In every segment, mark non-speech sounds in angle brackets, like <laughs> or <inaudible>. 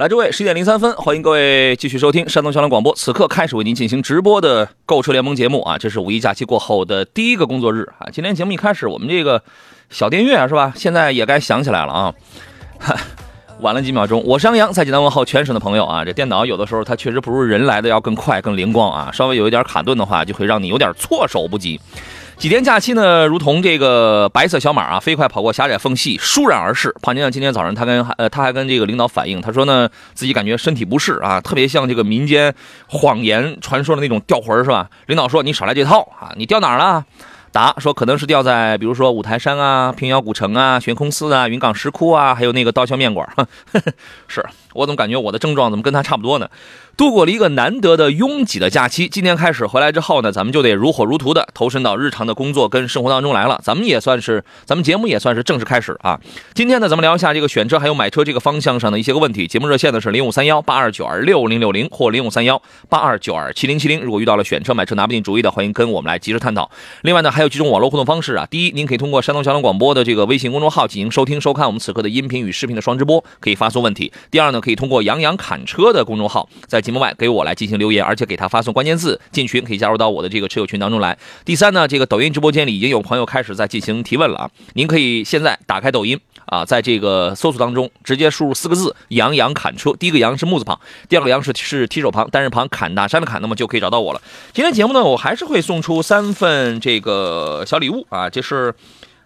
来，诸位，十点零三分，欢迎各位继续收听山东交通广播。此刻开始为您进行直播的购车联盟节目啊，这是五一假期过后的第一个工作日啊。今天节目一开始，我们这个小电乐啊是吧？现在也该响起来了啊。<laughs> 晚了几秒钟，我是杨洋，在济南问候全省的朋友啊。这电脑有的时候它确实不如人来的要更快、更灵光啊，稍微有一点卡顿的话，就会让你有点措手不及。几天假期呢，如同这个白色小马啊，飞快跑过狭窄缝隙，倏然而逝。胖先今天早上他跟呃他还跟这个领导反映，他说呢自己感觉身体不适啊，特别像这个民间谎言传说的那种掉魂是吧？领导说你少来这套啊，你掉哪儿了？答说可能是掉在比如说五台山啊、平遥古城啊、悬空寺啊、云冈石窟啊，还有那个刀削面馆。<laughs> 是我怎么感觉我的症状怎么跟他差不多呢？度过了一个难得的拥挤的假期，今天开始回来之后呢，咱们就得如火如荼的投身到日常的工作跟生活当中来了。咱们也算是，咱们节目也算是正式开始啊。今天呢，咱们聊一下这个选车还有买车这个方向上的一些个问题。节目热线呢是零五三幺八二九二六零六零或零五三幺八二九二七零七零。如果遇到了选车买车拿不定主意的，欢迎跟我们来及时探讨。另外呢，还有几种网络互动方式啊。第一，您可以通过山东交通广播的这个微信公众号进行收听收看我们此刻的音频与视频的双直播，可以发送问题。第二呢，可以通过杨洋侃车的公众号在节目外给我来进。行留言，而且给他发送关键字进群，可以加入到我的这个车友群当中来。第三呢，这个抖音直播间里已经有朋友开始在进行提问了啊！您可以现在打开抖音啊，在这个搜索当中直接输入四个字“杨洋砍车”，第一个“杨”是木字旁，第二个“杨”是是提手旁，单人旁，砍大山的“砍”，那么就可以找到我了。今天节目呢，我还是会送出三份这个小礼物啊，这是。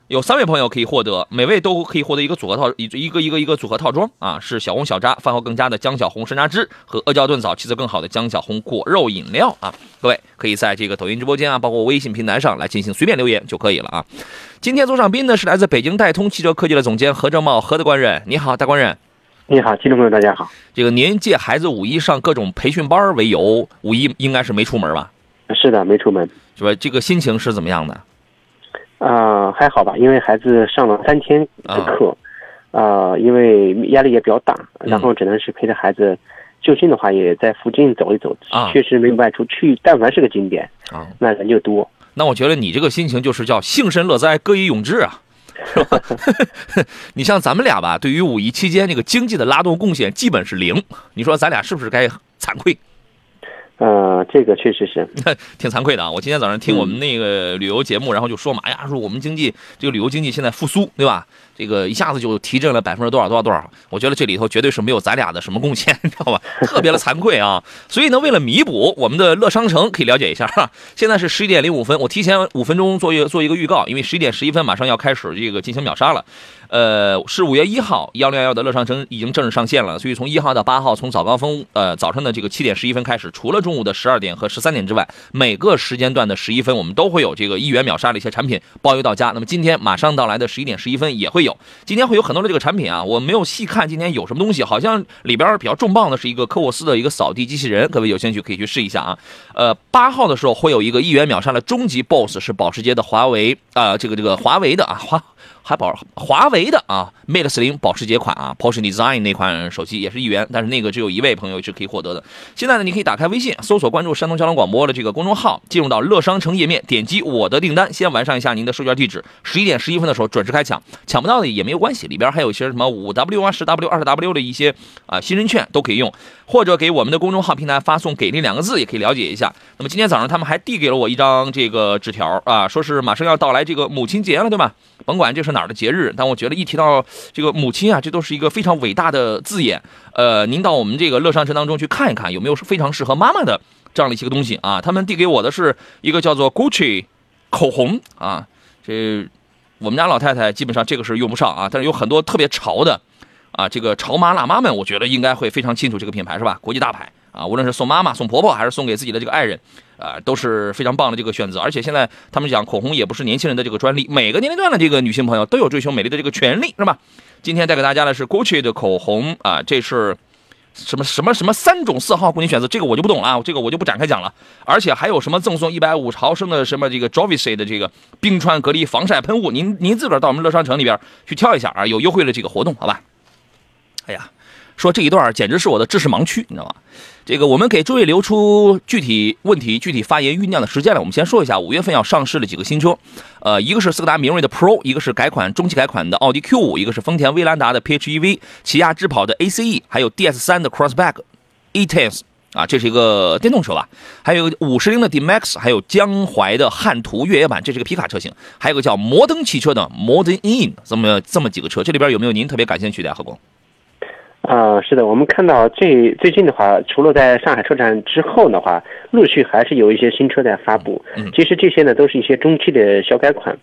有三位朋友可以获得，每位都可以获得一个组合套，一一个一个一个组合套装啊，是小红小扎饭后更佳的江小红山楂汁和阿胶炖枣气色更好的江小红果肉饮料啊。各位可以在这个抖音直播间啊，包括微信平台上来进行随便留言就可以了啊。今天做上宾呢是来自北京戴通汽车科技的总监何正茂何大官人，你好，大官人。你好，听众朋友大家好。这个您借孩子五一上各种培训班为由，五一应该是没出门吧？是的，没出门。是吧？这个心情是怎么样的？啊，还好吧，因为孩子上了三天的课，啊，因为压力也比较大，然后只能是陪着孩子，就近的话也在附近走一走，确实没有外出去。但凡是个景点，啊，那人就多。那我觉得你这个心情就是叫幸甚乐哉，歌以咏志啊。是 <laughs> 吧你像咱们俩吧，对于五一期间这个经济的拉动贡献基本是零，你说咱俩是不是该惭愧？呃，这个确实是 <laughs> 挺惭愧的啊！我今天早上听我们那个旅游节目，然后就说嘛，哎呀，说我们经济这个旅游经济现在复苏，对吧？这个一下子就提振了百分之多少多少多少，我觉得这里头绝对是没有咱俩的什么贡献，<laughs> 你知道吧？特别的惭愧啊！所以呢，为了弥补，我们的乐商城可以了解一下哈。<laughs> 现在是十一点零五分，我提前五分钟做一做一个预告，因为十一点十一分马上要开始这个进行秒杀了。呃，是五月一号，幺零幺幺的乐商城已经正式上线了。所以从一号到八号，从早高峰呃早上的这个七点十一分开始，除了中午的十二点和十三点之外，每个时间段的十一分，我们都会有这个一元秒杀的一些产品包邮到家。那么今天马上到来的十一点十一分也会。有，今天会有很多的这个产品啊，我没有细看今天有什么东西，好像里边比较重磅的是一个科沃斯的一个扫地机器人，各位有兴趣可以去试一下啊。呃，八号的时候会有一个一元秒杀的终极 BOSS，是保时捷的华为啊，这个这个华为的啊华。还保华为的啊，Mate 四零保时捷款啊，Porsche Design 那款手机也是一元，但是那个只有一位朋友是可以获得的。现在呢，你可以打开微信，搜索关注山东交通广播的这个公众号，进入到乐商城页面，点击我的订单，先完善一下您的收件地址。十一点十一分的时候准时开抢，抢不到的也没有关系，里边还有一些什么五 W 啊、十 W、二十 W 的一些啊新人券都可以用，或者给我们的公众号平台发送“给力”两个字也可以了解一下。那么今天早上他们还递给了我一张这个纸条啊，说是马上要到来这个母亲节了，对吧？甭管这是哪儿的节日，但我觉得一提到这个母亲啊，这都是一个非常伟大的字眼。呃，您到我们这个乐商城当中去看一看，有没有非常适合妈妈的这样的一些个东西啊？他们递给我的是一个叫做 Gucci 口红啊，这我们家老太太基本上这个是用不上啊，但是有很多特别潮的啊，这个潮妈辣妈们，我觉得应该会非常清楚这个品牌是吧？国际大牌啊，无论是送妈妈、送婆婆，还是送给自己的这个爱人。啊，都是非常棒的这个选择，而且现在他们讲口红也不是年轻人的这个专利，每个年龄段的这个女性朋友都有追求美丽的这个权利，是吧？今天带给大家的是 Gucci 的口红啊，这是什么什么什么三种色号供你选择，这个我就不懂了，这个我就不展开讲了。而且还有什么赠送一百五十毫升的什么这个 Jovise 的这个冰川隔离防晒喷雾，您您自个儿到我们乐商城里边去挑一下啊，有优惠的这个活动，好吧？哎呀。说这一段简直是我的知识盲区，你知道吗？这个我们给诸位留出具体问题、具体发言酝酿的时间来。我们先说一下五月份要上市的几个新车，呃，一个是斯柯达明锐的 Pro，一个是改款中期改款的奥迪 Q5，一个是丰田威兰达的 PHEV，起亚智跑的 ACE，还有 DS3 的 Crossback E-Tense 啊，这是一个电动车吧？还有五十铃的 D-Max，还有江淮的汉途越野版，这是个皮卡车型，还有个叫摩登汽车的 Modern In，这么这么几个车，这里边有没有您特别感兴趣的何工？啊，是的，我们看到最最近的话，除了在上海车展之后的话，陆续还是有一些新车在发布。嗯，其实这些呢都是一些中期的小改款。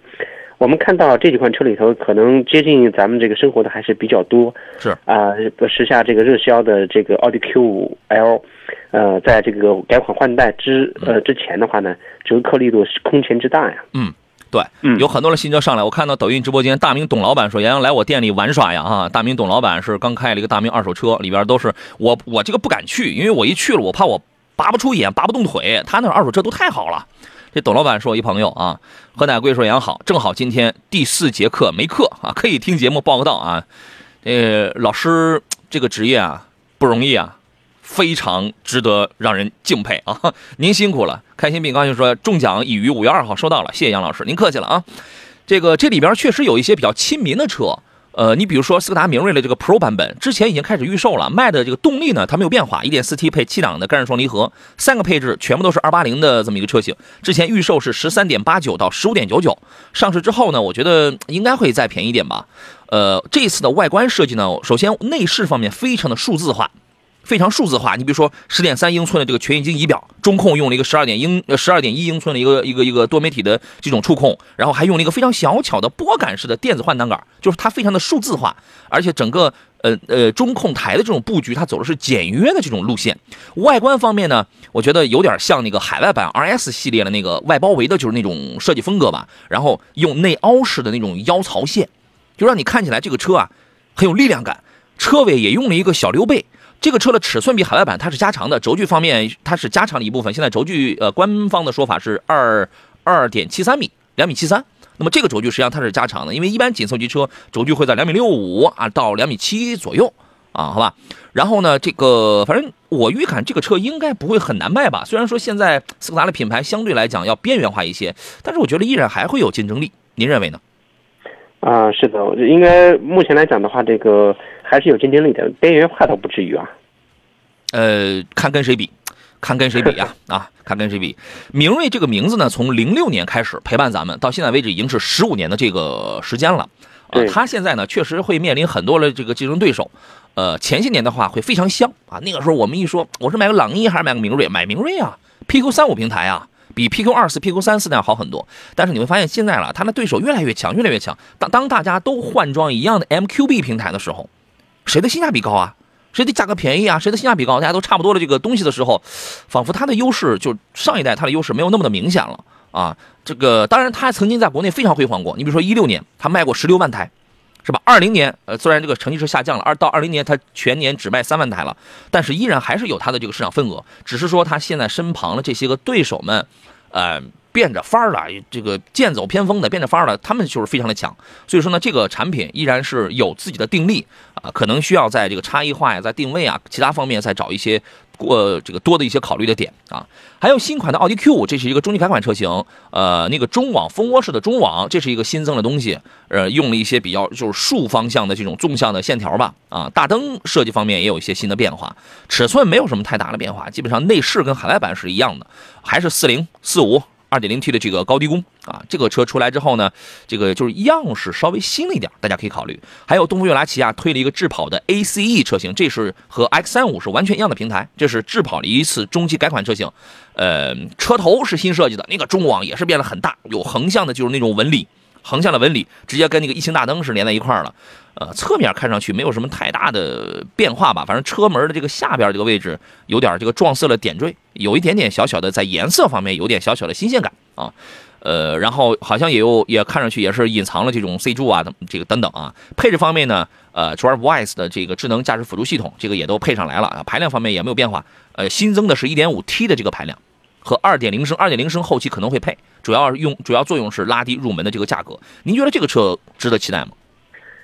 我们看到这几款车里头，可能接近咱们这个生活的还是比较多。是啊，时下这个热销的这个奥迪 Q 五 L，呃，在这个改款换代之呃之前的话呢，折扣力度是空前之大呀。嗯。对，有很多的新车上来。我看到抖音直播间，大明董老板说：“杨洋来我店里玩耍呀！”啊，大明董老板是刚开了一个大明二手车，里边都是我，我这个不敢去，因为我一去了，我怕我拔不出眼，拔不动腿。他那二手车都太好了。这董老板是我一朋友啊。何乃贵说：“杨好，正好今天第四节课没课啊，可以听节目报个到啊。<laughs> ”呃，老师这个职业啊不容易啊。非常值得让人敬佩啊！<laughs> 您辛苦了，开心并高兴说中奖已于五月二号收到了，谢谢杨老师，您客气了啊。这个这里边确实有一些比较亲民的车，呃，你比如说斯柯达明锐的这个 Pro 版本，之前已经开始预售了，卖的这个动力呢它没有变化，1.4T 配七档的干式双离合，三个配置全部都是280的这么一个车型，之前预售是13.89到15.99，上市之后呢，我觉得应该会再便宜点吧。呃，这次的外观设计呢，首先内饰方面非常的数字化。非常数字化，你比如说十点三英寸的这个全液晶仪表，中控用了一个十二点英呃十二点一英寸的一个一个一个多媒体的这种触控，然后还用了一个非常小巧的拨杆式的电子换挡杆，就是它非常的数字化，而且整个呃呃中控台的这种布局，它走的是简约的这种路线。外观方面呢，我觉得有点像那个海外版 RS 系列的那个外包围的就是那种设计风格吧，然后用内凹式的那种腰槽线，就让你看起来这个车啊很有力量感。车尾也用了一个小溜背。这个车的尺寸比海外版它是加长的，轴距方面它是加长了一部分。现在轴距呃官方的说法是二二点七三米，两米七三。那么这个轴距实际上它是加长的，因为一般紧凑级车轴距会在两米六五啊到两米七左右啊，好吧。然后呢，这个反正我预感这个车应该不会很难卖吧。虽然说现在斯柯达的品牌相对来讲要边缘化一些，但是我觉得依然还会有竞争力。您认为呢？啊，是的，应该目前来讲的话，这个还是有竞争力的，边缘化倒不至于啊。呃，看跟谁比，看跟谁比呀？<laughs> 啊，看跟谁比。明锐这个名字呢，从零六年开始陪伴咱们，到现在为止已经是十五年的这个时间了。啊，他现在呢，确实会面临很多的这个竞争对手。呃，前些年的话会非常香啊，那个时候我们一说，我是买个朗逸还是买个明锐？买明锐啊，PQ 三五平台啊。比 PQ 二四、PQ 三四那样好很多，但是你会发现现在了，他的对手越来越强，越来越强。当当大家都换装一样的 MQB 平台的时候，谁的性价比高啊？谁的价格便宜啊？谁的性价比高？大家都差不多的这个东西的时候，仿佛它的优势就上一代它的优势没有那么的明显了啊。这个当然，它曾经在国内非常辉煌过。你比如说一六年，它卖过十六万台。是吧？二零年，呃，虽然这个成绩是下降了，二到二零年它全年只卖三万台了，但是依然还是有它的这个市场份额。只是说它现在身旁的这些个对手们，呃，变着法儿的，这个剑走偏锋的，变着法儿的，他们就是非常的强。所以说呢，这个产品依然是有自己的定力啊，可能需要在这个差异化呀，在定位啊，其他方面再找一些。过这个多的一些考虑的点啊，还有新款的奥迪 Q 五，这是一个中级改款车型，呃，那个中网蜂窝式的中网，这是一个新增的东西，呃，用了一些比较就是竖方向的这种纵向的线条吧，啊，大灯设计方面也有一些新的变化，尺寸没有什么太大的变化，基本上内饰跟海外版是一样的，还是四零四五。二点零 T 的这个高低功啊，这个车出来之后呢，这个就是样式稍微新了一点，大家可以考虑。还有东风悦达起亚推了一个智跑的 ACE 车型，这是和 X 三五是完全一样的平台，这是智跑的一次中期改款车型。呃，车头是新设计的，那个中网也是变得很大，有横向的，就是那种纹理。横向的纹理直接跟那个异形大灯是连在一块儿了，呃，侧面看上去没有什么太大的变化吧，反正车门的这个下边这个位置有点这个撞色的点缀，有一点点小小的在颜色方面有点小小的新鲜感啊，呃，然后好像也有也看上去也是隐藏了这种 C 柱啊这个等等啊。配置方面呢，呃，DriveWise 的这个智能驾驶辅助系统这个也都配上来了啊。排量方面也没有变化，呃，新增的是 1.5T 的这个排量和二点零升二点零升后期可能会配，主要用主要作用是拉低入门的这个价格。您觉得这个车值得期待吗？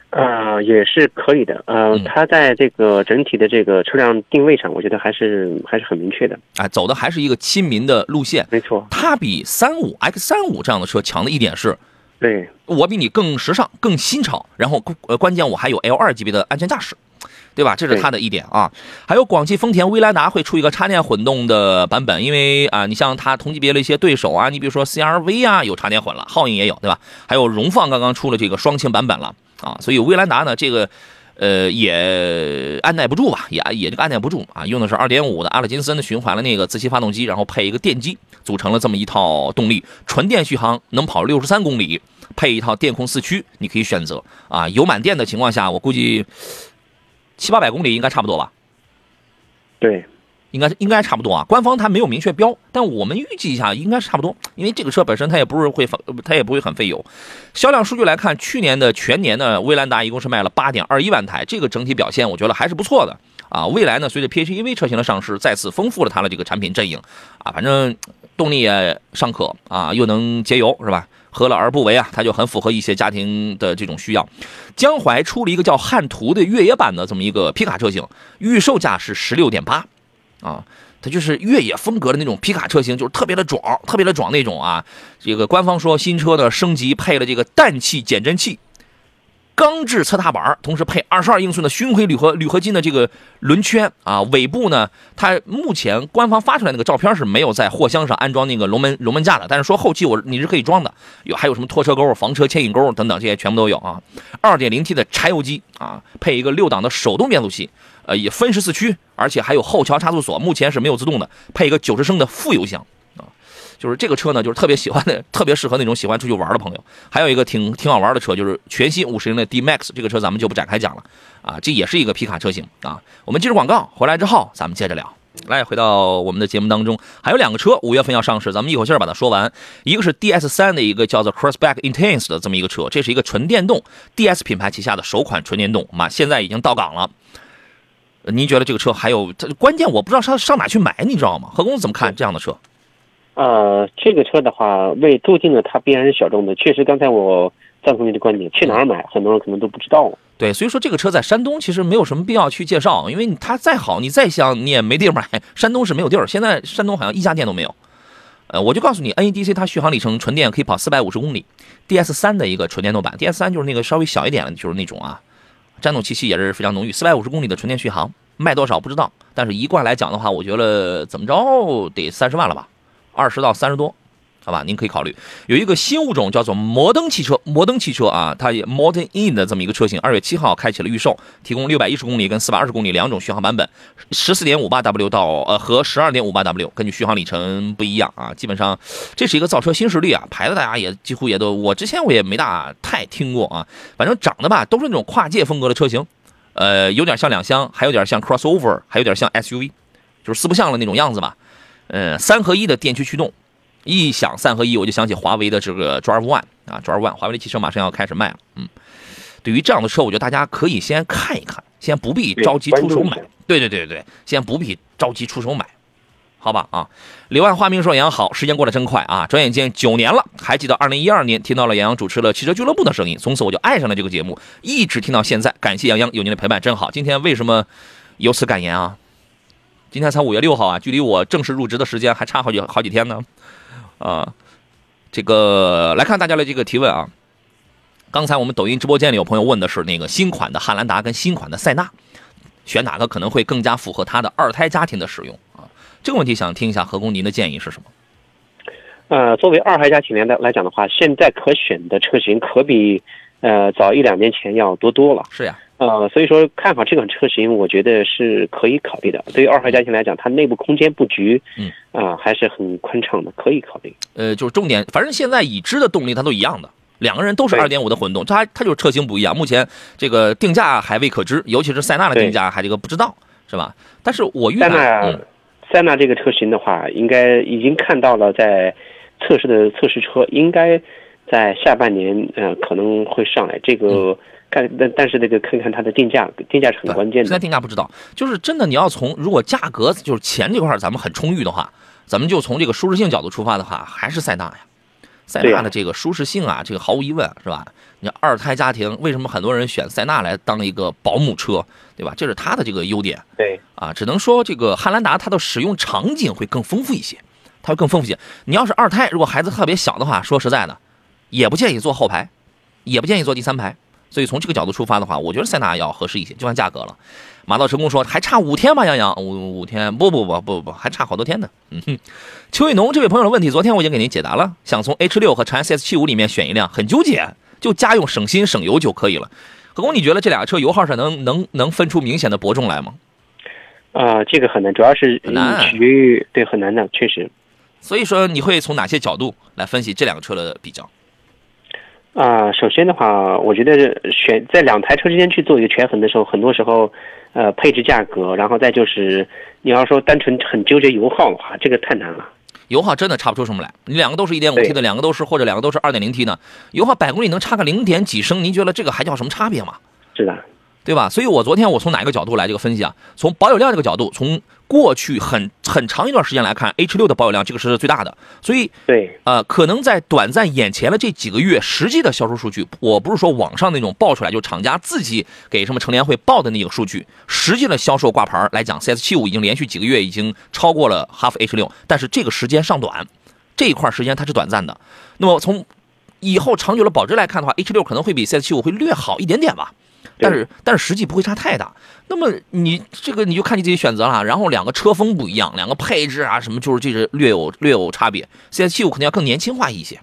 呃，也是可以的。呃，它在这个整体的这个车辆定位上，我觉得还是还是很明确的。哎，走的还是一个亲民的路线。没错，它比三五 X 三五这样的车强的一点是，对我比你更时尚、更新潮，然后呃，关键我还有 L 二级别的安全驾驶，对吧？这是它的一点啊。还有广汽丰田威兰达会出一个插电混动的版本，因为啊，你像它同级别的一些对手啊，你比如说 CRV 啊，有插电混了，皓影也有，对吧？还有荣放刚刚出了这个双擎版本了。啊，所以威兰达呢，这个，呃，也按耐不住吧，也也这个按耐不住啊，用的是2.5的阿尔金森的循环的那个自吸发动机，然后配一个电机，组成了这么一套动力，纯电续航能跑六十三公里，配一套电控四驱，你可以选择啊，油满电的情况下，我估计七八百公里应该差不多吧。对。应该应该差不多啊，官方它没有明确标，但我们预计一下应该是差不多，因为这个车本身它也不是会它也不会很费油。销量数据来看，去年的全年呢，威兰达一共是卖了八点二一万台，这个整体表现我觉得还是不错的啊。未来呢，随着 PHEV 车型的上市，再次丰富了它的这个产品阵营啊，反正动力也尚可啊，又能节油是吧？何乐而不为啊？它就很符合一些家庭的这种需要。江淮出了一个叫汉途的越野版的这么一个皮卡车型，预售价是十六点八。啊，它就是越野风格的那种皮卡车型，就是特别的壮，特别的壮那种啊。这个官方说新车呢升级配了这个氮气减震器、钢制侧踏板，同时配二十二英寸的巡回铝合铝合金的这个轮圈啊。尾部呢，它目前官方发出来那个照片是没有在货箱上安装那个龙门龙门架的，但是说后期我你是可以装的，有还有什么拖车钩、房车牵引钩等等这些全部都有啊。二点零 T 的柴油机啊，配一个六档的手动变速器。呃，也分时四驱，而且还有后桥差速锁，目前是没有自动的，配一个九十升的副油箱，就是这个车呢，就是特别喜欢的，特别适合那种喜欢出去玩的朋友。还有一个挺挺好玩的车，就是全新五十铃的 D Max，这个车咱们就不展开讲了啊，这也是一个皮卡车型啊。我们接着广告回来之后，咱们接着聊。来，回到我们的节目当中，还有两个车五月份要上市，咱们一口气把它说完。一个是 DS 三的一个叫做 Crossback Intense 的这么一个车，这是一个纯电动 DS 品牌旗下的首款纯电动，嘛，现在已经到港了。您觉得这个车还有？它关键我不知道上上哪去买，你知道吗？何公子怎么看这样的车？呃，这个车的话，为镀金的它必然是小众的。确实，刚才我赞同你的观点，去哪儿买，很多人可能都不知道。对，所以说这个车在山东其实没有什么必要去介绍，因为它再好，你再香，你也没地儿买。山东是没有地儿，现在山东好像一家店都没有。呃，我就告诉你，NEDC 它续航里程纯电可以跑四百五十公里，DS 三的一个纯电动版，DS 三就是那个稍微小一点的，就是那种啊。战斗气息也是非常浓郁，四百五十公里的纯电续航，卖多少不知道，但是一贯来讲的话，我觉得怎么着得三十万了吧，二十到三十多。好吧，您可以考虑有一个新物种叫做摩登汽车，摩登汽车啊，它也 Modern In 的这么一个车型，二月七号开启了预售，提供六百一十公里跟四百二十公里两种续航版本，十四点五八 W 到呃和十二点五八 W，根据续航里程不一样啊，基本上这是一个造车新势力啊，牌子大家也几乎也都，我之前我也没大太听过啊，反正长得吧都是那种跨界风格的车型，呃，有点像两厢，还有点像 crossover，还有点像 SUV，就是四不像的那种样子吧，嗯，三合一的电驱驱动。一想三合一，我就想起华为的这个 Drive One 啊，Drive One，华为的汽车马上要开始卖了。嗯，对于这样的车，我觉得大家可以先看一看，先不必着急出手买。对对对对先不必着急出手买，好吧啊。柳暗花明说：“杨洋好，时间过得真快啊，转眼间九年了。还记得二零一二年听到了杨洋主持了汽车俱乐部的声音，从此我就爱上了这个节目，一直听到现在。感谢杨洋有您的陪伴，真好。今天为什么有此感言啊？今天才五月六号啊，距离我正式入职的时间还差好几好几天呢。”啊，这个来看大家的这个提问啊。刚才我们抖音直播间里有朋友问的是那个新款的汉兰达跟新款的塞纳，选哪个可能会更加符合他的二胎家庭的使用啊？这个问题想听一下何工您的建议是什么？呃，作为二胎家庭来来讲的话，现在可选的车型可比呃早一两年前要多多了。是呀。呃，所以说看好这款车型，我觉得是可以考虑的。对于二号家庭来讲，它内部空间布局，嗯啊，还是很宽敞的，可以考虑。呃，就是重点，反正现在已知的动力它都一样的，两个人都是二点五的混动，它它就是车型不一样。目前这个定价还未可知，尤其是塞纳的定价还这个不知道，是吧？但是我预塞纳，塞纳这个车型的话，应该已经看到了在测试的测试车应该在下半年呃可能会上来。这个看但但是那个看看它的定价，定价是很关键的。现在定价不知道，就是真的你要从如果价格就是钱这块咱们很充裕的话，咱们就从这个舒适性角度出发的话，还是塞纳呀。塞纳的这个舒适性啊，这个毫无疑问是吧？你二胎家庭为什么很多人选塞纳来当一个保姆车，对吧？这是它的这个优点。对啊，只能说这个汉兰达它的使用场景会更丰富一些，它会更丰富一些。你要是二胎，如果孩子特别小的话，说实在的，也不建议坐后排，也不建议坐第三排。所以从这个角度出发的话，我觉得塞纳要合适一些，就看价格了。马到成功说还差五天吧，杨洋五五天不不不不不还差好多天呢。嗯哼，邱雨农这位朋友的问题，昨天我已经给您解答了。想从 H 六和长安 CS 七五里面选一辆，很纠结，就家用省心省油就可以了。何工，你觉得这俩车油耗上能能能分出明显的伯仲来吗？啊，这个很难，主要是取决于对很难的，确实。所以说你会从哪些角度来分析这两个车的比较？啊，首先的话，我觉得选在两台车之间去做一个权衡的时候，很多时候。呃，配置价格，然后再就是你要说单纯很纠结油耗的话，这个太难了。油耗真的差不出什么来。你两个都是一点五 T 的，两个都是或者两个都是二点零 T 的，油耗百公里能差个零点几升，您觉得这个还叫什么差别吗？是的。对吧？所以我昨天我从哪个角度来这个分析啊？从保有量这个角度，从过去很很长一段时间来看，H 六的保有量这个是最大的。所以对，呃，可能在短暂眼前的这几个月，实际的销售数据，我不是说网上那种报出来，就厂家自己给什么成联会报的那个数据，实际的销售挂牌来讲，CS 七五已经连续几个月已经超过了哈弗 H 六，但是这个时间尚短，这一块时间它是短暂的。那么从以后长久的保值来看的话，H 六可能会比 CS 七五会略好一点点吧。但是但是实际不会差太大，那么你这个你就看你自己选择了。然后两个车风不一样，两个配置啊什么，就是这是略有略有差别。CS 七五肯定要更年轻化一些，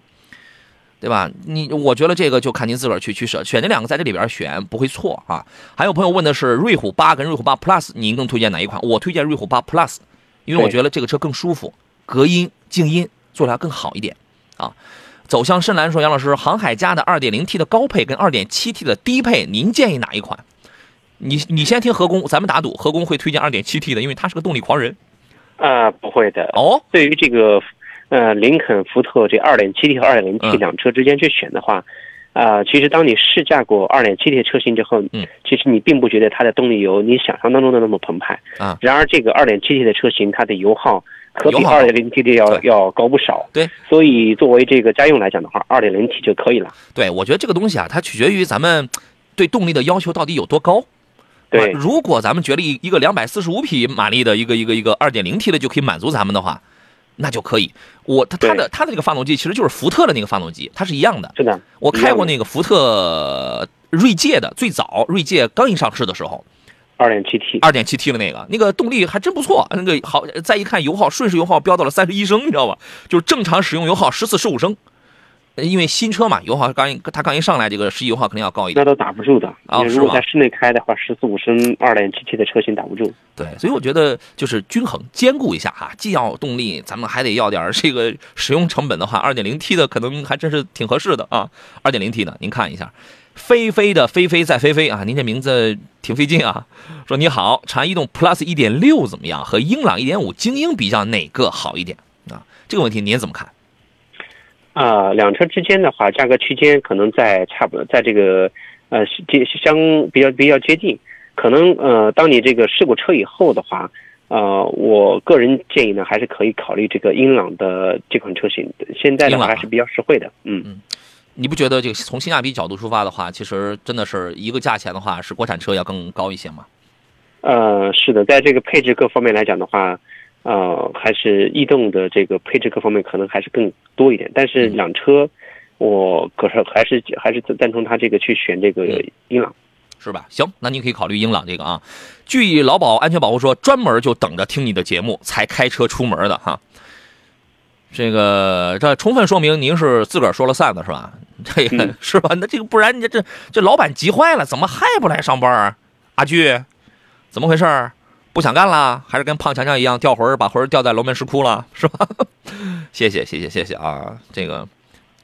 对吧？你我觉得这个就看您自个儿去取舍，选这两个在这里边选不会错啊。还有朋友问的是瑞虎八跟瑞虎八 Plus，您更推荐哪一款？我推荐瑞虎八 Plus，因为我觉得这个车更舒服，隔音静音做的要更好一点啊。走向深蓝说：“杨老师，航海家的 2.0T 的高配跟 2.7T 的低配，您建议哪一款？你你先听何工，咱们打赌，何工会推荐 2.7T 的，因为他是个动力狂人。啊，不会的哦。对于这个，呃，林肯、福特这 2.7T 和 2.0T 两车之间去选的话，啊，其实当你试驾过 2.7T 的车型之后，嗯，其实你并不觉得它的动力有你想象当中的那么澎湃啊。然而这个 2.7T 的车型，它的油耗。可比二点零 T 的要要高不少，对，所以作为这个家用来讲的话，二点零 T 就可以了。对，我觉得这个东西啊，它取决于咱们对动力的要求到底有多高。对，如果咱们觉得一一个两百四十五匹马力的一个一个一个二点零 T 的就可以满足咱们的话，那就可以。我它它的它的这个发动机其实就是福特的那个发动机，它是一样的。是的，我开过那个福特锐界的，最早锐界刚一上市的时候。二点七 T，二点七 T 的那个，那个动力还真不错。那个好，再一看油耗，瞬时油耗飙到了三十一升，你知道吧？就是正常使用油耗十四十五升。因为新车嘛，油耗刚一它刚一上来，这个实际油耗肯定要高一点。那都打不住的。啊，如果在室内开的话，十四五升二点七 T 的车型打不住。对，所以我觉得就是均衡兼顾一下哈，既要动力，咱们还得要点这个使用成本的话，二点零 T 的可能还真是挺合适的啊。二点零 T 的，您看一下。飞飞的飞飞在飞飞啊！您这名字挺费劲啊。说你好，长安逸动 Plus 一点六怎么样？和英朗一点五精英比较，哪个好一点啊？这个问题您怎么看？啊，两车之间的话，价格区间可能在差不多，在这个呃接相比较比较接近。可能呃，当你这个试过车以后的话，呃，我个人建议呢，还是可以考虑这个英朗的这款车型。现在的话还是比较实惠的，嗯嗯。你不觉得这个从性价比角度出发的话，其实真的是一个价钱的话，是国产车要更高一些吗？呃，是的，在这个配置各方面来讲的话，呃，还是逸动的这个配置各方面可能还是更多一点。但是两车，我可是还是还是赞同他这个去选这个英朗，是吧？行，那您可以考虑英朗这个啊。据劳保安全保护说，专门就等着听你的节目才开车出门的哈。这个这充分说明您是自个儿说了算的是吧？<laughs> 这个 <laughs> 是吧？那这个不然你这这老板急坏了，怎么还不来上班啊？阿巨，怎么回事？不想干了，还是跟胖强强一样掉魂把魂掉在龙门石窟了，是吧？<laughs> 谢谢谢谢谢谢啊！这个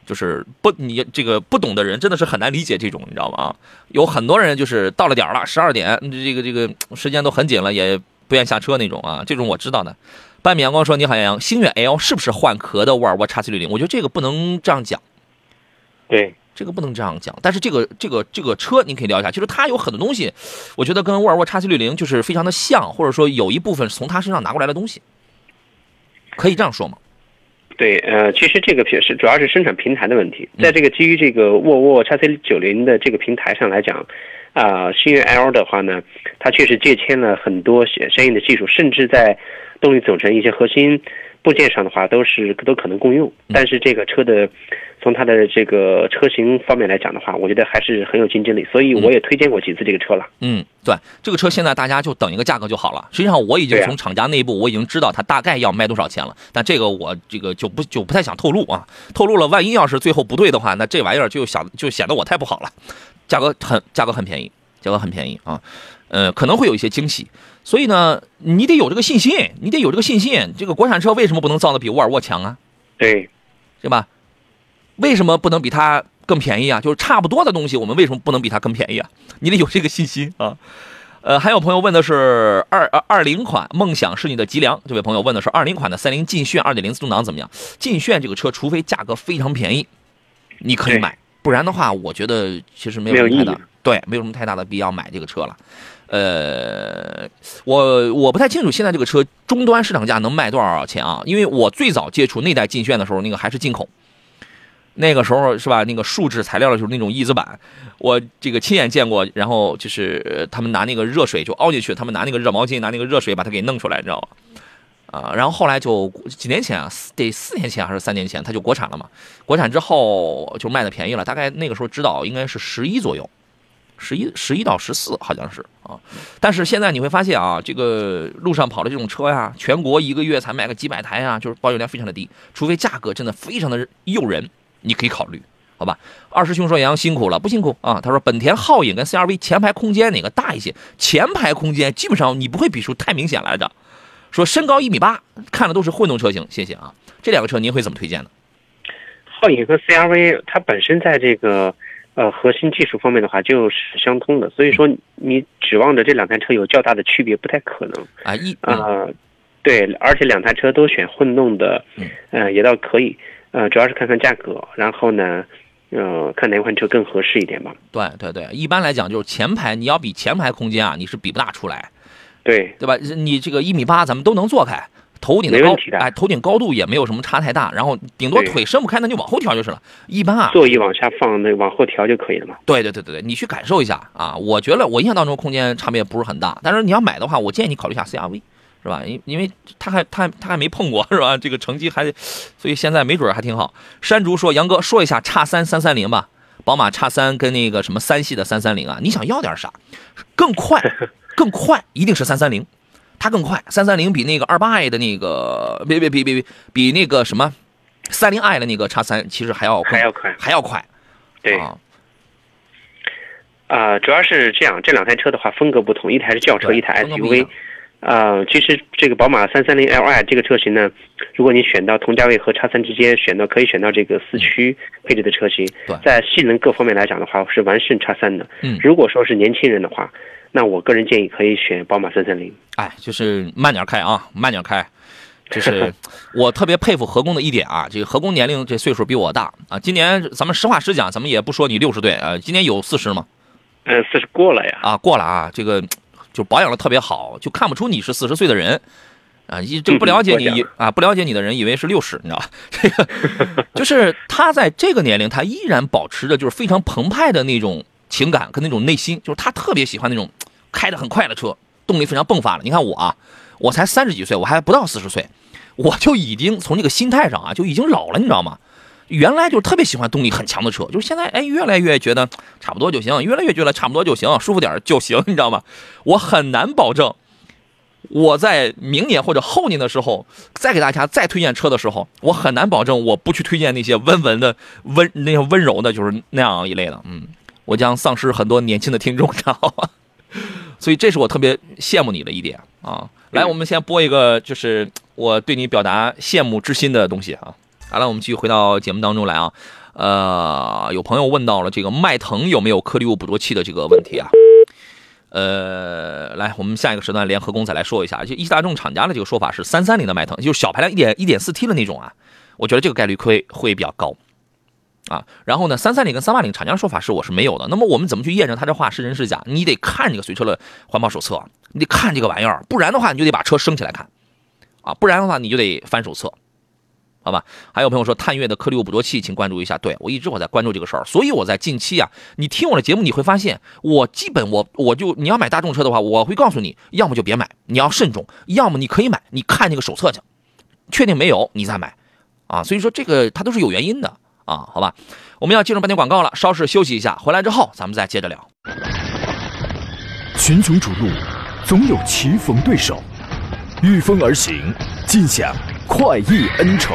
就是不你这个不懂的人真的是很难理解这种，你知道吗？有很多人就是到了点了，十二点，这个这个时间都很紧了，也不愿下车那种啊。这种我知道的。半米阳光说：“你好，星越 L 是不是换壳的沃尔沃 XC60？我觉得这个不能这样讲。对，这个不能这样讲。但是这个这个这个车您可以聊一下，就是它有很多东西，我觉得跟沃尔沃 x C 六零就是非常的像，或者说有一部分是从它身上拿过来的东西，可以这样说吗？对，呃，其实这个是主要是生产平台的问题，在这个基于这个沃尔沃 x C 九零的这个平台上来讲。啊，星越 L 的话呢，它确实借鉴了很多相相应的技术，甚至在动力总成一些核心部件上的话，都是都可能共用。但是这个车的从它的这个车型方面来讲的话，我觉得还是很有竞争力，所以我也推荐过几次这个车了。嗯，对，这个车现在大家就等一个价格就好了。实际上我已经从厂家内部我已经知道它大概要卖多少钱了，但这个我这个就不就不太想透露啊，透露了万一要是最后不对的话，那这玩意儿就想就显得我太不好了。价格很价格很便宜，价格很便宜啊，呃，可能会有一些惊喜，所以呢，你得有这个信心，你得有这个信心。这个国产车为什么不能造的比沃尔沃强啊？对，对吧？为什么不能比它更便宜啊？就是差不多的东西，我们为什么不能比它更便宜啊？你得有这个信心啊。呃，还有朋友问的是二二二零款，梦想是你的脊梁。这位朋友问的是二零款的三菱劲炫二点零自动挡怎么样？劲炫这个车，除非价格非常便宜，你可以买。不然的话，我觉得其实没有什么太大对，没有什么太大的必要买这个车了。呃，我我不太清楚现在这个车终端市场价能卖多少钱啊？因为我最早接触那代劲炫的时候，那个还是进口，那个时候是吧？那个树脂材料的时候那种翼子板，我这个亲眼见过。然后就是他们拿那个热水就凹进去，他们拿那个热毛巾，拿那个热水把它给弄出来，你知道吗？啊，然后后来就几年前啊，得四年前还是三年前，它就国产了嘛。国产之后就卖的便宜了，大概那个时候指导应该是十一左右，十一十一到十四好像是啊。但是现在你会发现啊，这个路上跑的这种车呀，全国一个月才卖个几百台啊，就是保有量非常的低。除非价格真的非常的诱人，你可以考虑，好吧？二师兄说杨辛苦了，不辛苦啊。他说本田皓影跟 CRV 前排空间哪个大一些？前排空间基本上你不会比出太明显来的。说身高一米八，看的都是混动车型，谢谢啊。这两个车您会怎么推荐呢？皓影和 CRV 它本身在这个呃核心技术方面的话就是相通的，所以说你指望着这两台车有较大的区别不太可能啊。一啊，对，而且两台车都选混动的，嗯，也倒可以。呃，主要是看看价格，然后呢，呃，看哪款车更合适一点吧。对对对，一般来讲就是前排你要比前排空间啊，你是比不大出来。对对吧？你这个一米八，咱们都能坐开，头顶的高，哎，头顶高度也没有什么差太大，然后顶多腿伸不开，那就往后调就是了。一般啊，座椅往下放，那往后调就可以了嘛。对对对对对，你去感受一下啊！我觉得我印象当中空间差别不是很大，但是你要买的话，我建议你考虑一下 CRV，是吧？因因为他还他他还没碰过，是吧？这个成绩还，所以现在没准还挺好。山竹说：“杨哥，说一下叉三三三零吧，宝马叉三跟那个什么三系的三三零啊，你想要点啥？更快。<laughs> ”更快一定是三三零，它更快。三三零比那个二八 i 的那个，别别别别别，比那个什么三零 i 的那个叉三其实还要还要快，还要快。对啊，主要是这样，这两台车的话风格不同，一台是轿车，一台 SUV。呃，其实这个宝马三三零 Li 这个车型呢，如果你选到同价位和叉三之间选到，可以选到这个四驱配置的车型，在性能各方面来讲的话，是完胜叉三的。嗯，如果说是年轻人的话。那我个人建议可以选宝马三三零。哎，就是慢点开啊，慢点开。<laughs> 就是我特别佩服何工的一点啊，这个何工年龄这岁数比我大啊。今年咱们实话实讲，咱们也不说你六十岁啊，今年有四十吗？呃，四十过了呀。啊，过了啊，这个就保养的特别好，就看不出你是四十岁的人啊。一这不了解你啊，不了解你的人以为是六十，你知道吧？这个 <laughs> 就是他在这个年龄，他依然保持着就是非常澎湃的那种。情感跟那种内心，就是他特别喜欢那种 <tsk> 开的很快的车，动力非常迸发的。你看我啊，我才三十几岁，我还不到四十岁，我就已经从这个心态上啊，就已经老了，你知道吗？原来就是特别喜欢动力很强的车，就是现在哎，越来越觉得 <tsk> 差不多就行，越来越觉得差不多就行，舒服点就行，你知道吗？我很难保证我在明年或者后年的时候再给大家再推荐车的时候，我很难保证我不去推荐那些温文的温那些温柔的，就是那样一类的，嗯。我将丧失很多年轻的听众，知道吗？<laughs> 所以这是我特别羡慕你的一点啊！来，我们先播一个，就是我对你表达羡慕之心的东西啊！好了，我们继续回到节目当中来啊。呃，有朋友问到了这个迈腾有没有颗粒物捕捉器的这个问题啊？呃，来，我们下一个时段联合工仔来说一下，就一汽大众厂家的这个说法是三三零的迈腾，就是小排量一点一点四 T 的那种啊，我觉得这个概率会会比较高。啊，然后呢，三三零跟三八零厂家说法是我是没有的。那么我们怎么去验证他这话是真是假？你得看这个随车的环保手册，你得看这个玩意儿，不然的话你就得把车升起来看，啊，不然的话你就得翻手册，好吧？还有朋友说探岳的颗粒物捕捉器，请关注一下。对我一直我在关注这个事儿，所以我在近期啊，你听我的节目你会发现，我基本我我就你要买大众车的话，我会告诉你，要么就别买，你要慎重；要么你可以买，你看那个手册去，确定没有你再买，啊，所以说这个它都是有原因的。啊，好吧，我们要进入半天广告了，稍事休息一下，回来之后咱们再接着聊。群雄逐鹿，总有棋逢对手，御风而行，尽享快意恩仇，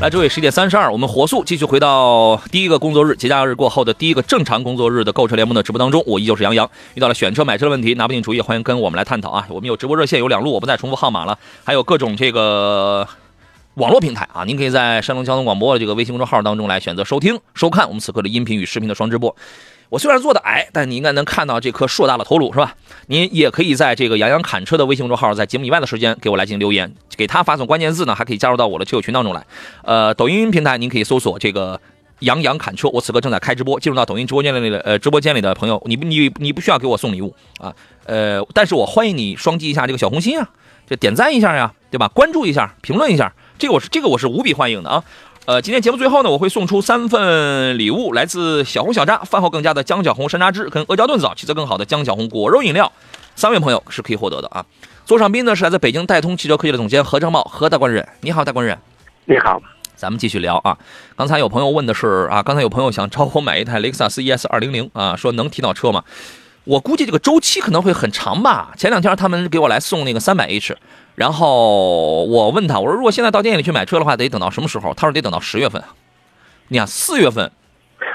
来，诸位，十点三十二，我们火速继续回到第一个工作日，节假日过后的第一个正常工作日的购车联盟的直播当中。我依旧是杨洋，遇到了选车买车的问题，拿不定主意，欢迎跟我们来探讨啊！我们有直播热线，有两路，我不再重复号码了，还有各种这个。网络平台啊，您可以在山东交通广播的这个微信公众号当中来选择收听、收看我们此刻的音频与视频的双直播。我虽然做的矮，但你应该能看到这颗硕大的头颅，是吧？您也可以在这个杨洋侃车的微信公众号，在节目以外的时间给我来进行留言，给他发送关键字呢，还可以加入到我的车友群当中来。呃，抖音平台您可以搜索这个杨洋侃车，我此刻正在开直播，进入到抖音直播间里的呃直播间里的朋友，你你你不需要给我送礼物啊，呃，但是我欢迎你双击一下这个小红心啊，就点赞一下呀，对吧？关注一下，评论一下。这个我是这个我是无比欢迎的啊，呃，今天节目最后呢，我会送出三份礼物，来自小红小扎，饭后更加的姜小红山楂汁跟阿胶炖枣，气色更好的姜小红果肉饮料，三位朋友是可以获得的啊。座上宾呢是来自北京戴通汽车科技的总监何正茂，何大官人，你好，大官人，你好，咱们继续聊啊。刚才有朋友问的是啊，刚才有朋友想找我买一台雷克萨斯 ES 二零零啊，说能提到车吗？我估计这个周期可能会很长吧。前两天他们给我来送那个三百 H。然后我问他，我说如果现在到店里去买车的话，得等到什么时候？他说得等到十月份。你看四月份，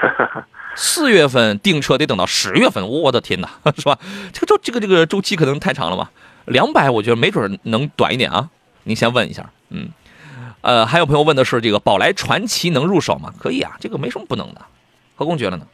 <laughs> 四月份订车得等到十月份，我的天哪，<laughs> 是吧？这个周这个这个周期可能太长了吧？两百我觉得没准能短一点啊。您先问一下，嗯，呃，还有朋友问的是这个宝来传奇能入手吗？可以啊，这个没什么不能的。何工觉得呢？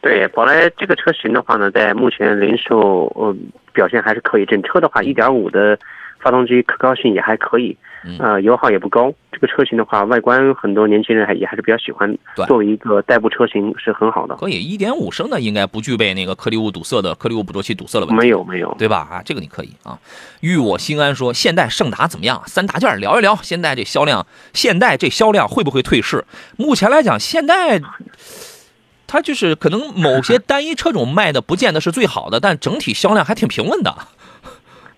对，宝来这个车型的话呢，在目前零售呃表现还是可以。整车的话，一点五的。发动机可靠性也还可以，呃，油耗也不高。这个车型的话，外观很多年轻人还也还是比较喜欢。作为一个代步车型是很好的。可以，一点五升的应该不具备那个颗粒物堵塞的颗粒物捕捉器堵塞的问题。没有没有，对吧？啊，这个你可以啊。欲我心安说，现代胜达怎么样？三大件聊一聊，现在这销量，现代这销量会不会退市？目前来讲，现代它就是可能某些单一车种卖的不见得是最好的，但整体销量还挺平稳的。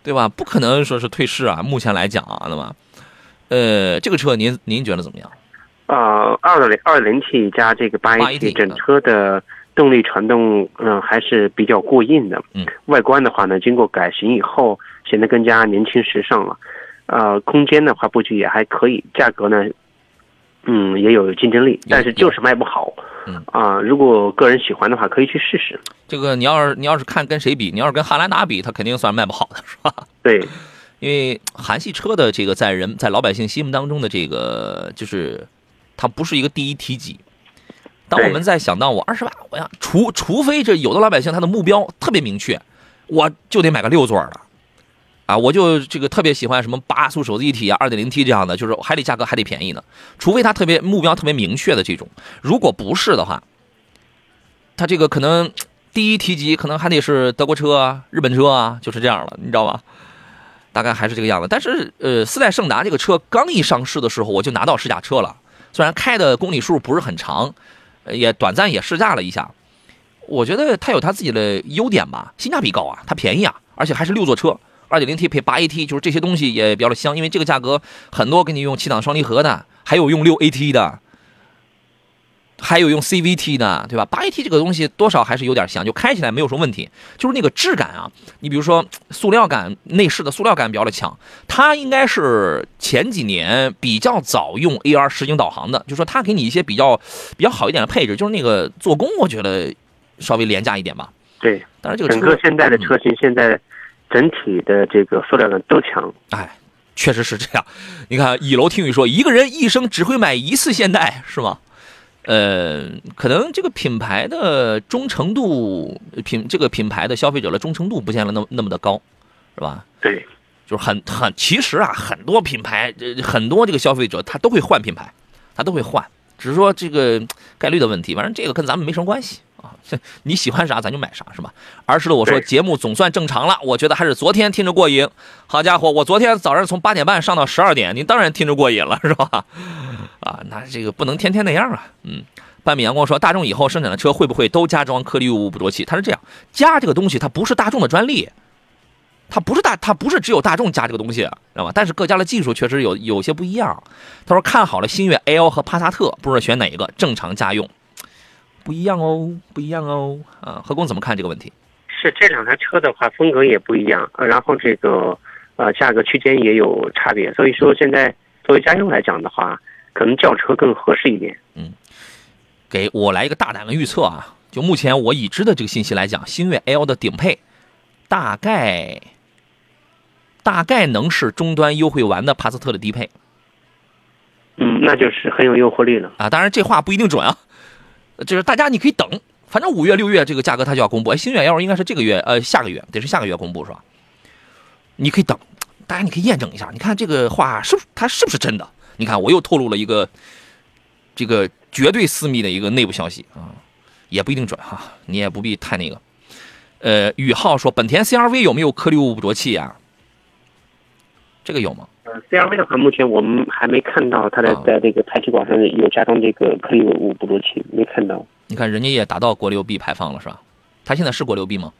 对吧？不可能说是退市啊！目前来讲啊，那么，呃，这个车您您觉得怎么样？呃，二点零二零 T 加这个八 AT，整车的动力传动，嗯，还是比较过硬的。嗯，外观的话呢，经过改型以后，显得更加年轻时尚了。呃，空间的话布局也还可以，价格呢？嗯，也有竞争力，但是就是卖不好。嗯啊，如果个人喜欢的话，可以去试试。这个你要是你要是看跟谁比，你要是跟汉兰达比，它肯定算卖不好的，是吧？对，因为韩系车的这个在人在老百姓心目当中的这个，就是它不是一个第一提级。当我们在想到我二十万，我要除除非这有的老百姓他的目标特别明确，我就得买个六座的。啊，我就这个特别喜欢什么八速手自一体啊，二点零 T 这样的，就是还得价格还得便宜呢。除非他特别目标特别明确的这种，如果不是的话，他这个可能第一提及可能还得是德国车啊、日本车啊，就是这样了，你知道吧？大概还是这个样子。但是呃，四代胜达这个车刚一上市的时候，我就拿到试驾车了，虽然开的公里数不是很长，也短暂也试驾了一下，我觉得它有它自己的优点吧，性价比高啊，它便宜啊，而且还是六座车。二点零 T 配八 AT，就是这些东西也比较的香，因为这个价格很多给你用七档双离合的，还有用六 AT 的，还有用 CVT 的，对吧？八 AT 这个东西多少还是有点香，就开起来没有什么问题，就是那个质感啊。你比如说塑料感，内饰的塑料感比较的强。它应该是前几年比较早用 AR 实景导航的，就说它给你一些比较比较好一点的配置，就是那个做工我觉得稍微廉价一点吧。对，当然这个整个现在的车型现在整体的这个塑料感都强。哎，确实是这样。你看一楼听雨说，一个人一生只会买一次现代，是吗？呃，可能这个品牌的忠诚度，品这个品牌的消费者的忠诚度不见了那么那么的高，是吧？对，就是很很，其实啊，很多品牌，很多这个消费者他都会换品牌，他都会换，只是说这个概率的问题。反正这个跟咱们没什么关系啊，你喜欢啥咱就买啥，是吧？儿时的我说节目总算正常了，我觉得还是昨天听着过瘾。好家伙，我昨天早上从八点半上到十二点，您当然听着过瘾了，是吧？<laughs> 啊，那这个不能天天那样啊。嗯，半米阳光说，大众以后生产的车会不会都加装颗粒物捕捉器？它是这样，加这个东西它不是大众的专利，它不是大，它不是只有大众加这个东西，知道吧？但是各家的技术确实有有些不一样。他说看好了星越 L 和帕萨特，不知道选哪一个，正常家用，不一样哦，不一样哦。啊，何工怎么看这个问题？是这两台车的话，风格也不一样，然后这个呃价格区间也有差别，所以说现在作为家用来讲的话。可能轿车更合适一点。嗯，给我来一个大胆的预测啊！就目前我已知的这个信息来讲，星越 L 的顶配大概大概能是终端优惠完的帕萨特的低配。嗯，那就是很有诱惑力了啊！当然这话不一定准啊，就是大家你可以等，反正五月六月这个价格它就要公布。哎，星越 L 应该是这个月呃下个月得是下个月公布是吧？你可以等，大家你可以验证一下，你看这个话是不是它是不是真的？你看，我又透露了一个这个绝对私密的一个内部消息啊，也不一定准哈，你也不必太那个。呃，宇浩说，本田 CRV 有没有颗粒物捕捉器啊？这个有吗？呃，CRV 的话，目前我们还没看到它的在这个排气管上有加装这个颗粒物捕捉器，没看到。你看，人家也达到国六 B 排放了是吧？它现在是国六 B 吗？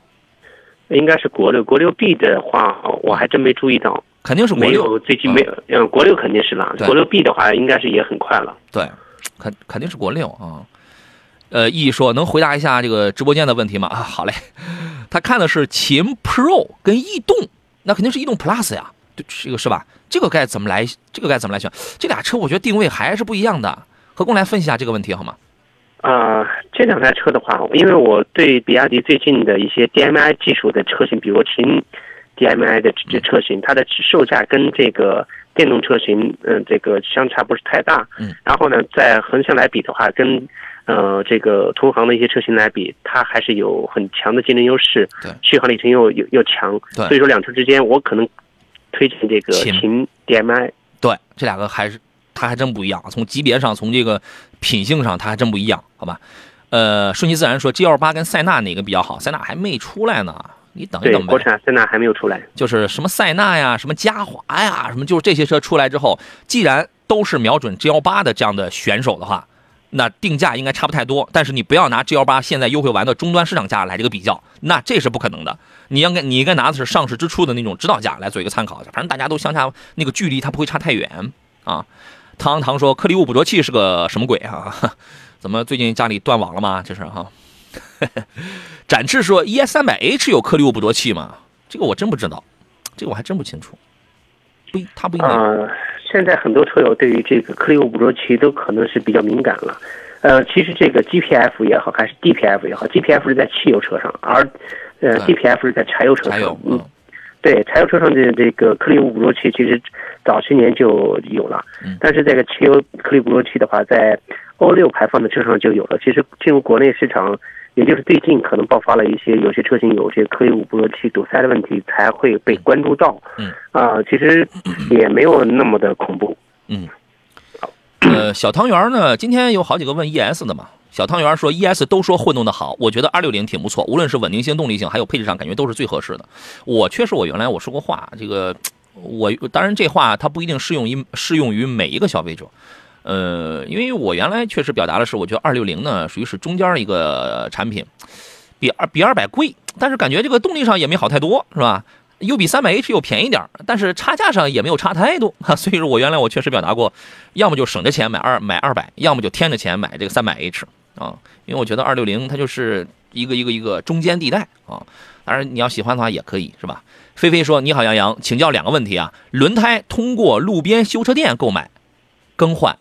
应该是国六，国六 B 的话，我还真没注意到。肯定是国六，最近没有，嗯，国六肯定是了。国六 B 的话，应该是也很快了。对，肯肯定是国六啊。呃，E 说能回答一下这个直播间的问题吗？啊，好嘞。他看的是秦 Pro 跟逸动，那肯定是逸动 Plus 呀，这个是吧？这个该怎么来？这个该怎么来选？这俩车我觉得定位还是不一样的。何工来分析一下这个问题好吗？啊，这两台车的话，因为我对比亚迪最近的一些 DMI 技术的车型，比如秦。DMI 的这车型，它的售价跟这个电动车型，嗯，这个相差不是太大。嗯。然后呢，在横向来比的话，跟呃这个同行的一些车型来比，它还是有很强的竞争优势。对。续航里程又又又强。对。所以说，两车之间，我可能推荐这个秦 DMI。对，这两个还是它还真不一样，从级别上，从这个品性上，它还真不一样，好吧？呃，顺其自然说，G L 八跟塞纳哪个比较好？塞纳还没出来呢。你等一等呗，国产塞纳还没有出来，就是什么塞纳呀，什么嘉华呀，什么就是这些车出来之后，既然都是瞄准 G L 八的这样的选手的话，那定价应该差不太多。但是你不要拿 G 幺八现在优惠完的终端市场价来这个比较，那这是不可能的。你应该你应该拿的是上市之初的那种指导价来做一个参考，反正大家都相差那个距离，它不会差太远啊。唐唐说颗粒物捕捉器是个什么鬼啊？<laughs> 怎么最近家里断网了吗？这是哈。<laughs> 展翅说：“ES 三百 H 有颗粒物捕捉器吗？这个我真不知道，这个我还真不清楚。不，他不应该。呃，现在很多车友对于这个颗粒物捕捉器都可能是比较敏感了。呃，其实这个 GPF 也好，还是 DPF 也好，GPF 是在汽油车上，而呃 DPF 是在柴油车上。嗯，对，柴油车上的这个颗粒物捕捉器其实早些年就有了，但是这个汽油颗粒捕捉器的话，在欧六排放的车上就有了。其实进入国内市场。”也就是最近可能爆发了一些有些车型有些颗粒物捕捉器堵塞的问题，才会被关注到。嗯啊，其实也没有那么的恐怖。嗯，呃，小汤圆呢，今天有好几个问 ES 的嘛。小汤圆说 ES 都说混动的好，我觉得二六零挺不错，无论是稳定性、动力性，还有配置上，感觉都是最合适的。我确实，我原来我说过话，这个我当然这话它不一定适用于适用于每一个消费者。呃，因为我原来确实表达的是，我觉得二六零呢属于是中间一个产品，比二比二百贵，但是感觉这个动力上也没好太多，是吧？又比三百 H 又便宜点但是差价上也没有差太多 <laughs> 哈。所以说我原来我确实表达过，要么就省着钱买二买二百，要么就添着钱买这个三百 H 啊，因为我觉得二六零它就是一个一个一个中间地带啊。当然你要喜欢的话也可以，是吧？菲菲说：“你好，杨洋，请教两个问题啊。轮胎通过路边修车店购买更换，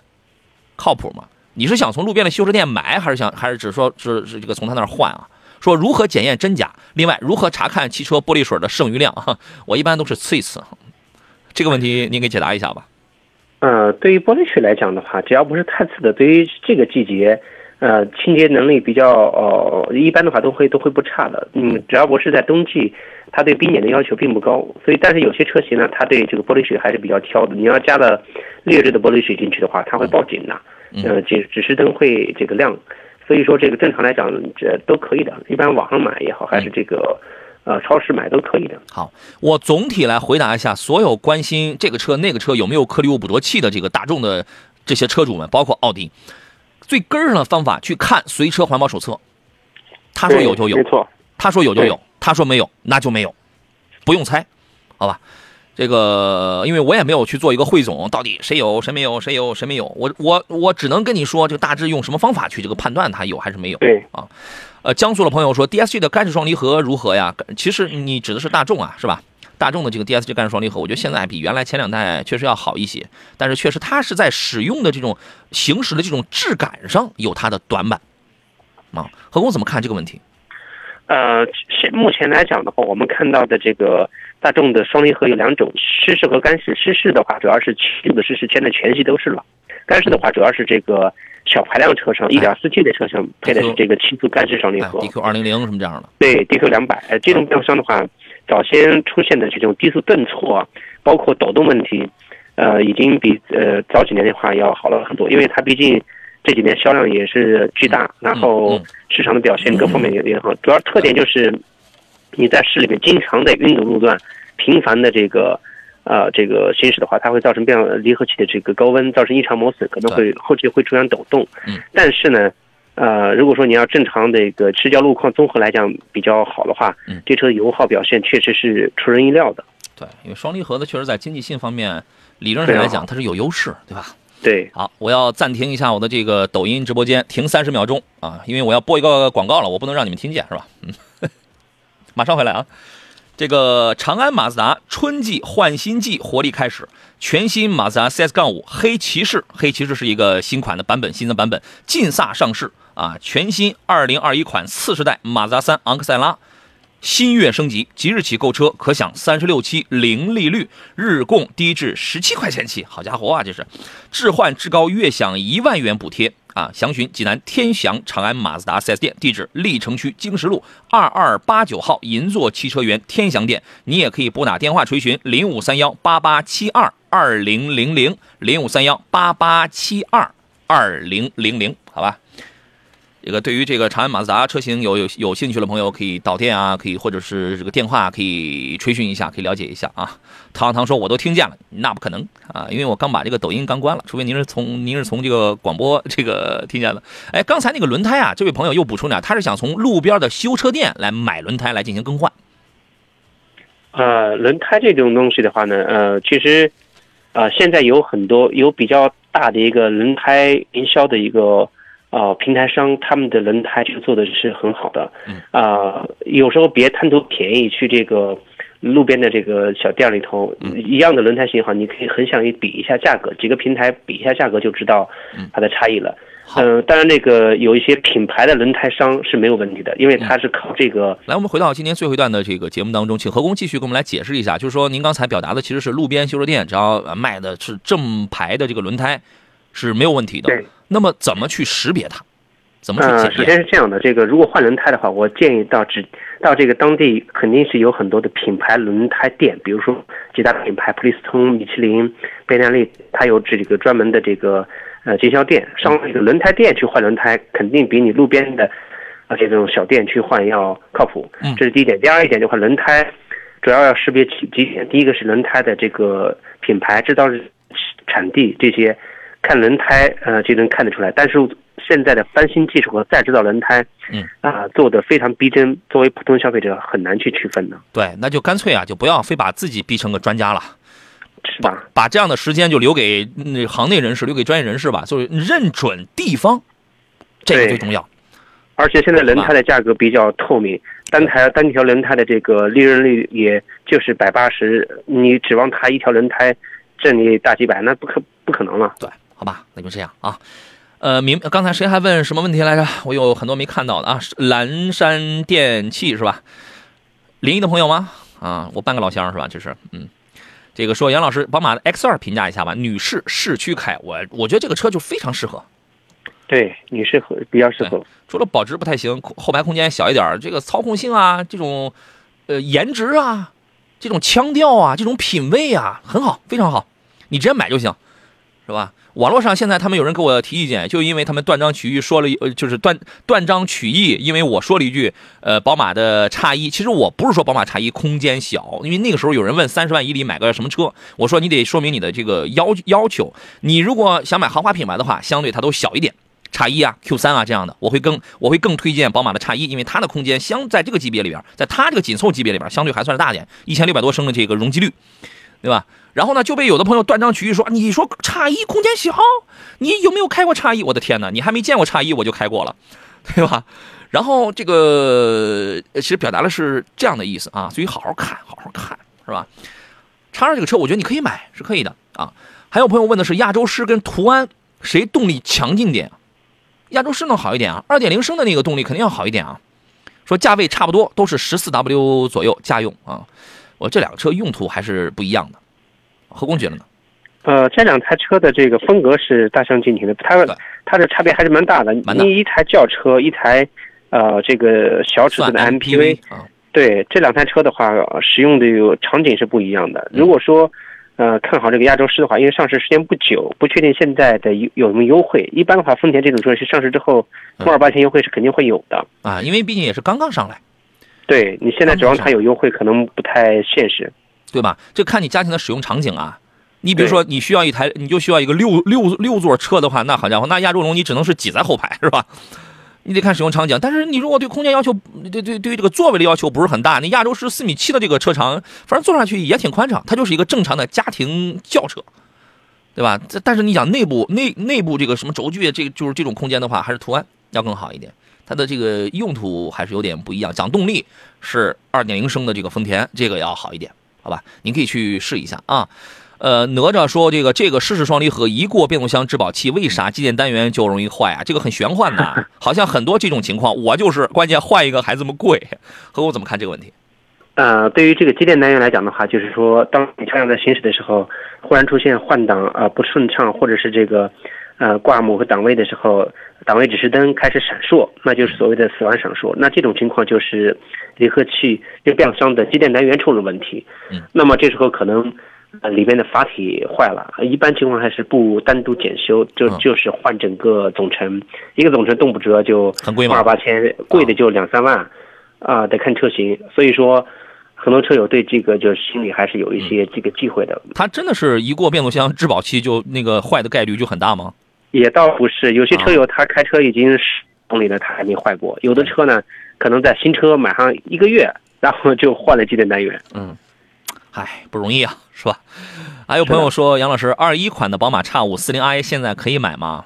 靠谱吗？你是想从路边的修车店买，还是想还是只说是是这个从他那儿换啊？说如何检验真假？另外如何查看汽车玻璃水的剩余量？<laughs> 我一般都是呲一呲。这个问题您给解答一下吧。呃，对于玻璃水来讲的话，只要不是太次的，对于这个季节。”呃，清洁能力比较呃一般的话都会都会不差的。嗯，只要不是在冬季，它对冰点的要求并不高。所以，但是有些车型呢，它对这个玻璃水还是比较挑的。你要加了劣质的玻璃水进去的话，它会报警的。呃，指指示灯会这个亮。所以说，这个正常来讲，这都可以的。一般网上买也好，还是这个呃超市买都可以的。好，我总体来回答一下所有关心这个车那个车有没有颗粒物捕捉器的这个大众的这些车主们，包括奥迪。最根儿上的方法去看随车环保手册，他说有就有，没错。他说有就有，他说没有那就没有，不用猜，好吧？这个因为我也没有去做一个汇总，到底谁有谁没有，谁有谁没有，我我我只能跟你说，这个大致用什么方法去这个判断它有还是没有。对啊，呃，江苏的朋友说 DSG 的干式双离合如何呀？其实你指的是大众啊，是吧？大众的这个 DSG 干式双离合，我觉得现在比原来前两代确实要好一些，但是确实它是在使用的这种行驶的这种质感上有它的短板啊。何工怎么看这个问题？呃，现目前来讲的话，我们看到的这个大众的双离合有两种，湿式和干式。湿式的话，主要是七的湿式现在全系都是了；干式的话，主要是这个小排量车上一点四 T 的车上配的是这个七速干式双离合，DQ 二零零什么这样的。对，DQ 两百，这种变速箱的话。早先出现的这种低速顿挫，包括抖动问题，呃，已经比呃早几年的话要好了很多。因为它毕竟这几年销量也是巨大，然后市场的表现各方面也也好。主要特点就是你在市里面经常在拥堵路段，频繁的这个呃这个行驶的话，它会造成变离合器的这个高温，造成异常磨损，可能会后期会出现抖动。但是呢。呃，如果说你要正常的一个市郊路况综合来讲比较好的话，嗯，这车油耗表现确实是出人意料的。对，因为双离合的确实在经济性方面，理论上来讲它是有优势，对吧？对。好，我要暂停一下我的这个抖音直播间，停三十秒钟啊，因为我要播一个广告了，我不能让你们听见，是吧？嗯，<laughs> 马上回来啊。这个长安马自达春季换新季活力开始，全新马自达 CS 杠五黑骑士，黑骑士是一个新款的版本，新的版本劲飒上市。啊，全新二零二一款次世代马自达三昂克赛拉，新月升级，即日起购车可享三十六期零利率，日供低至十七块钱起。好家伙啊，这是置换至高月享一万元补贴啊！详询济南天祥长安马自达 4S 店，地址历城区经十路二二八九号银座汽车园天祥店。你也可以拨打电话垂询零五三幺八八七二二零零零零五三幺八八七二二零零零，好吧？这个对于这个长安马自达车型有有有兴趣的朋友，可以到店啊，可以或者是这个电话可以垂询一下，可以了解一下啊。唐唐说我都听见了，那不可能啊，因为我刚把这个抖音刚关了，除非您是从您是从这个广播这个听见的。哎，刚才那个轮胎啊，这位朋友又补充了，他是想从路边的修车店来买轮胎来进行更换。呃，轮胎这种东西的话呢，呃，其实呃现在有很多有比较大的一个轮胎营销的一个。啊，平台商他们的轮胎就做的是很好的，啊，有时候别贪图便宜去这个路边的这个小店里头，一样的轮胎型号，你可以很想一比一下价格，几个平台比一下价格就知道它的差异了。嗯，当然那个有一些品牌的轮胎商是没有问题的，因为它是靠这个。来，我们回到今天最后一段的这个节目当中，请何工继续给我们来解释一下，就是说您刚才表达的其实是路边修车店只要卖的是正牌的这个轮胎是没有问题的。对。那么怎么去识别它？怎么去检首先是这样的，这个如果换轮胎的话，我建议到只到这个当地肯定是有很多的品牌轮胎店，比如说几大品牌，普利司通、米其林、倍耐力，它有这个专门的这个呃经销店，上这个轮胎店去换轮胎，肯定比你路边的啊这种小店去换要靠谱。嗯，这是第一点。第二一点的话，轮胎主要要识别几几点，第一个是轮胎的这个品牌、制造日、产地这些。看轮胎，呃，就能看得出来。但是现在的翻新技术和再制造轮胎，嗯啊，做的非常逼真，作为普通消费者很难去区分的。对，那就干脆啊，就不要非把自己逼成个专家了，是吧？把这样的时间就留给那行内人士，留给专业人士吧，就是认准地方，这个最重要。而且现在轮胎的价格比较透明，单台单条轮胎的这个利润率也就是百八十，你指望它一条轮胎挣你大几百，那不可不可能了。对，好吧，那就这样啊。呃，明刚才谁还问什么问题来着？我有很多没看到的啊。蓝山电器是吧？临沂的朋友吗？啊，我半个老乡是吧？这是，嗯，这个说杨老师，宝马的 X 二评价一下吧。女士市区开，我我觉得这个车就非常适合。对，女士合比较适合。除了保值不太行，后排空间小一点，这个操控性啊，这种呃颜值啊，这种腔调啊，这种品味啊，很好，非常好。你直接买就行，是吧？网络上现在他们有人给我提意见，就因为他们断章取义说了，呃，就是断断章取义，因为我说了一句，呃，宝马的叉一，其实我不是说宝马叉一空间小，因为那个时候有人问三十万以里买个什么车，我说你得说明你的这个要要求，你如果想买豪华品牌的话，相对它都小一点。叉一啊，Q 三啊这样的，我会更我会更推荐宝马的叉一，因为它的空间相在这个级别里边，在它这个紧凑级别里边，相对还算是大点，一千六百多升的这个容积率，对吧？然后呢，就被有的朋友断章取义说，你说叉一空间小，你有没有开过叉一？我的天哪，你还没见过叉一，我就开过了，对吧？然后这个其实表达的是这样的意思啊，所以好好看，好好看，是吧？叉二这个车，我觉得你可以买，是可以的啊。还有朋友问的是亚洲狮跟途安谁动力强劲点？亚洲狮能好一点啊，二点零升的那个动力肯定要好一点啊。说价位差不多，都是十四 W 左右家用啊。我这两个车用途还是不一样的。何工觉得呢？呃，这两台车的这个风格是大相径庭的，它它的差别还是蛮大的。你一台轿车，一台呃这个小尺寸的 MPV，对这两台车的话，使用的有场景是不一样的。如果说呃，看好这个亚洲狮的话，因为上市时间不久，不确定现在的有有什么优惠。一般的话，丰田这种车是上市之后，末二八千优惠是肯定会有的啊，因为毕竟也是刚刚上来。对你现在指望它有优惠，可能不太现实，对吧？这看你家庭的使用场景啊。你比如说，你需要一台，你就需要一个六六六座车的话，那好家伙，那亚洲龙你只能是挤在后排，是吧？你得看使用场景，但是你如果对空间要求，对对对于这个座位的要求不是很大，那亚洲是四米七的这个车长，反正坐上去也挺宽敞，它就是一个正常的家庭轿车，对吧？这但是你讲内部内内部这个什么轴距，这个就是这种空间的话，还是途安要更好一点，它的这个用途还是有点不一样。讲动力是二点零升的这个丰田，这个要好一点，好吧？您可以去试一下啊。呃，哪吒说这个这个湿式双离合一过变速箱质保期，为啥机电单元就容易坏啊？这个很玄幻的，<laughs> 好像很多这种情况，我就是关键换一个还这么贵，和我怎么看这个问题？呃，对于这个机电单元来讲的话，就是说，当你车辆在行驶的时候，忽然出现换挡啊不顺畅，或者是这个呃挂某个档位的时候，档位指示灯开始闪烁，那就是所谓的死亡闪烁。那这种情况就是离合器这变速箱的机电单元出了问题。嗯，那么这时候可能。呃，里边的阀体坏了，一般情况还是不单独检修，就就是换整个总成，一个总成动不折就很贵吗？二八千，贵的就两三万，啊，得看车型。所以说，很多车友对这个就是心里还是有一些这个忌讳的。它真的是一过变速箱质保期就那个坏的概率就很大吗？也倒不是，有些车友他开车已经十公里了，他还没坏过。有的车呢，可能在新车买上一个月，然后就换了机电单元。嗯。唉，不容易啊，是吧？还有朋友说，杨老师，二一款的宝马叉五四零 i 现在可以买吗？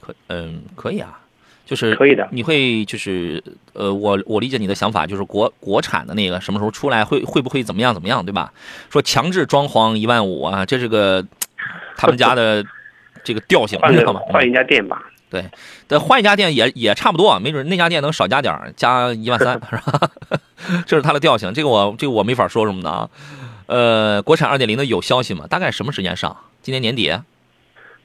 可，嗯，可以啊，就是可以的。你会就是，呃，我我理解你的想法，就是国国产的那个什么时候出来，会会不会怎么样怎么样，对吧？说强制装潢一万五啊，这是个他们家的这个调性，知道吗？换一家店吧。对，但换一家店也也差不多，没准那家店能少加点加一万三，<laughs> 是吧？<laughs> 这是它的调性，这个我这个我没法说什么的啊。呃，国产二点零的有消息吗？大概什么时间上？今年年底？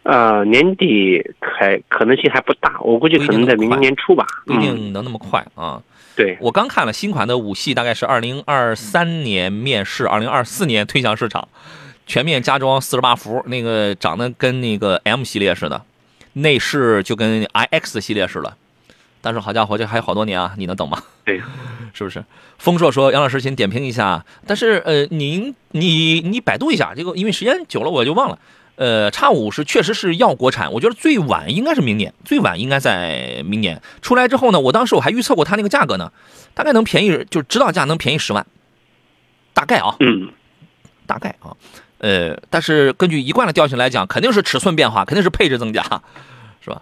呃，年底还可能性还不大，我估计可能在明年初吧，不一定能那么快啊。对，我刚看了新款的五系，大概是二零二三年面世，二零二四年推向市场，全面加装四十八伏，那个长得跟那个 M 系列似的，内饰就跟 iX 系列似的。但是好家伙，这还有好多年啊，你能等吗？对，<laughs> 是不是？丰硕说：“杨老师，请点评一下。但是，呃，您你你百度一下这个，因为时间久了我就忘了。呃，叉五是确实是要国产，我觉得最晚应该是明年，最晚应该在明年出来之后呢。我当时我还预测过它那个价格呢，大概能便宜，就是指导价能便宜十万，大概啊，嗯，大概啊，呃，但是根据一贯的调性来讲，肯定是尺寸变化，肯定是配置增加，是吧？”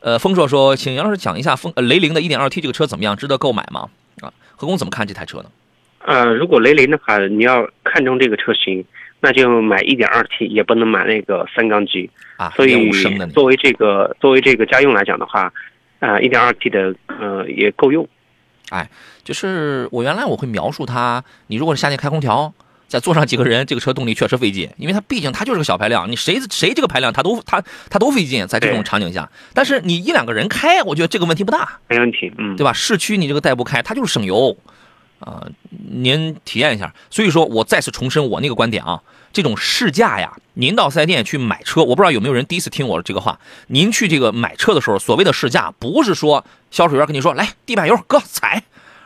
呃，丰硕说，请杨老师讲一下风雷凌的 1.2T 这个车怎么样，值得购买吗？啊，何工怎么看这台车呢？呃，如果雷凌的话，你要看中这个车型，那就买 1.2T，也不能买那个三缸机啊。所以作为这个作为这个家用来讲的话，啊，1.2T 的呃也够用。哎，就是我原来我会描述它，你如果是夏天开空调。再坐上几个人，这个车动力确实费劲，因为它毕竟它就是个小排量，你谁谁这个排量它都它它都费劲，在这种场景下。但是你一两个人开，我觉得这个问题不大，没问题，嗯，对吧？市区你这个代步开，它就是省油，啊，您体验一下。所以说我再次重申我那个观点啊，这种试驾呀，您到四 S 店去买车，我不知道有没有人第一次听我这个话。您去这个买车的时候，所谓的试驾，不是说销售员跟你说来地板油哥踩，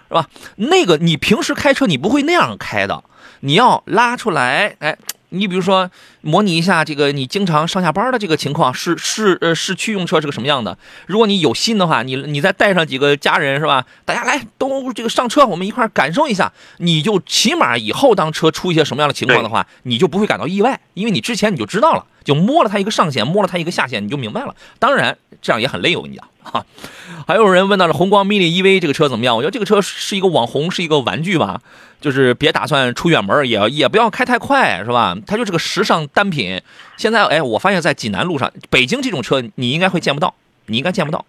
是吧？那个你平时开车你不会那样开的。你要拉出来，哎，你比如说模拟一下这个你经常上下班的这个情况，市市呃市区用车是个什么样的？如果你有心的话，你你再带上几个家人是吧？大家来都这个上车，我们一块感受一下，你就起码以后当车出一些什么样的情况的话，你就不会感到意外，因为你之前你就知道了，就摸了它一个上限，摸了它一个下限，你就明白了。当然这样也很累，我跟你讲哈。还有人问到了红光 mini EV 这个车怎么样？我觉得这个车是一个网红，是一个玩具吧。就是别打算出远门，也也不要开太快，是吧？它就是个时尚单品。现在，哎，我发现，在济南路上，北京这种车你应该会见不到，你应该见不到。